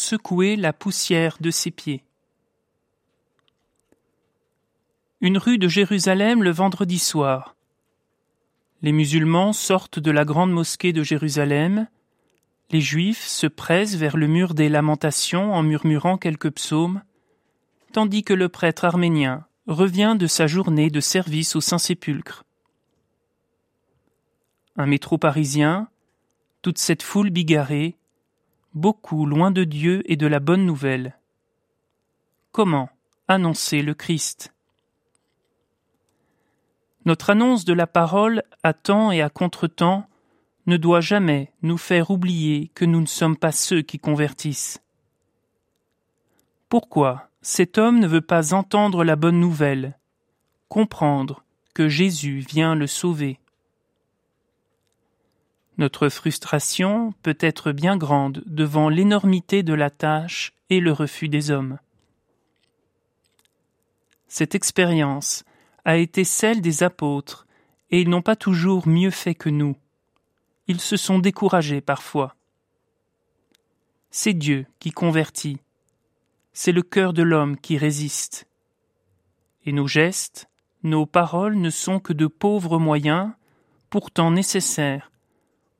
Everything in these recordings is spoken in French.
secouer la poussière de ses pieds. Une rue de Jérusalem le vendredi soir. Les musulmans sortent de la grande mosquée de Jérusalem, les Juifs se pressent vers le mur des lamentations en murmurant quelques psaumes, tandis que le prêtre arménien revient de sa journée de service au Saint-Sépulcre. Un métro parisien, toute cette foule bigarrée, beaucoup loin de Dieu et de la bonne nouvelle. Comment annoncer le Christ? Notre annonce de la parole à temps et à contre-temps ne doit jamais nous faire oublier que nous ne sommes pas ceux qui convertissent. Pourquoi cet homme ne veut pas entendre la bonne nouvelle, comprendre que Jésus vient le sauver Notre frustration peut être bien grande devant l'énormité de la tâche et le refus des hommes. Cette expérience a été celle des apôtres, et ils n'ont pas toujours mieux fait que nous ils se sont découragés parfois. C'est Dieu qui convertit, c'est le cœur de l'homme qui résiste. Et nos gestes, nos paroles ne sont que de pauvres moyens, pourtant nécessaires,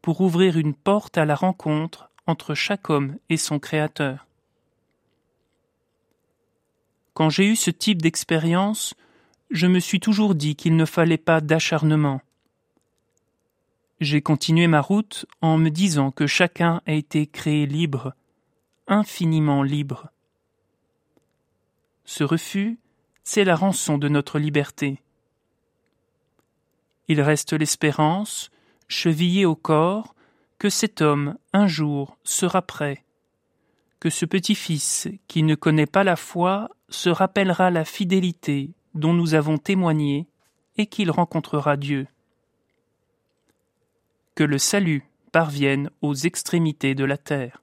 pour ouvrir une porte à la rencontre entre chaque homme et son Créateur. Quand j'ai eu ce type d'expérience, je me suis toujours dit qu'il ne fallait pas d'acharnement, j'ai continué ma route en me disant que chacun a été créé libre, infiniment libre. Ce refus, c'est la rançon de notre liberté. Il reste l'espérance, chevillée au corps, que cet homme, un jour, sera prêt, que ce petit-fils, qui ne connaît pas la foi, se rappellera la fidélité dont nous avons témoigné, et qu'il rencontrera Dieu que le salut parvienne aux extrémités de la terre.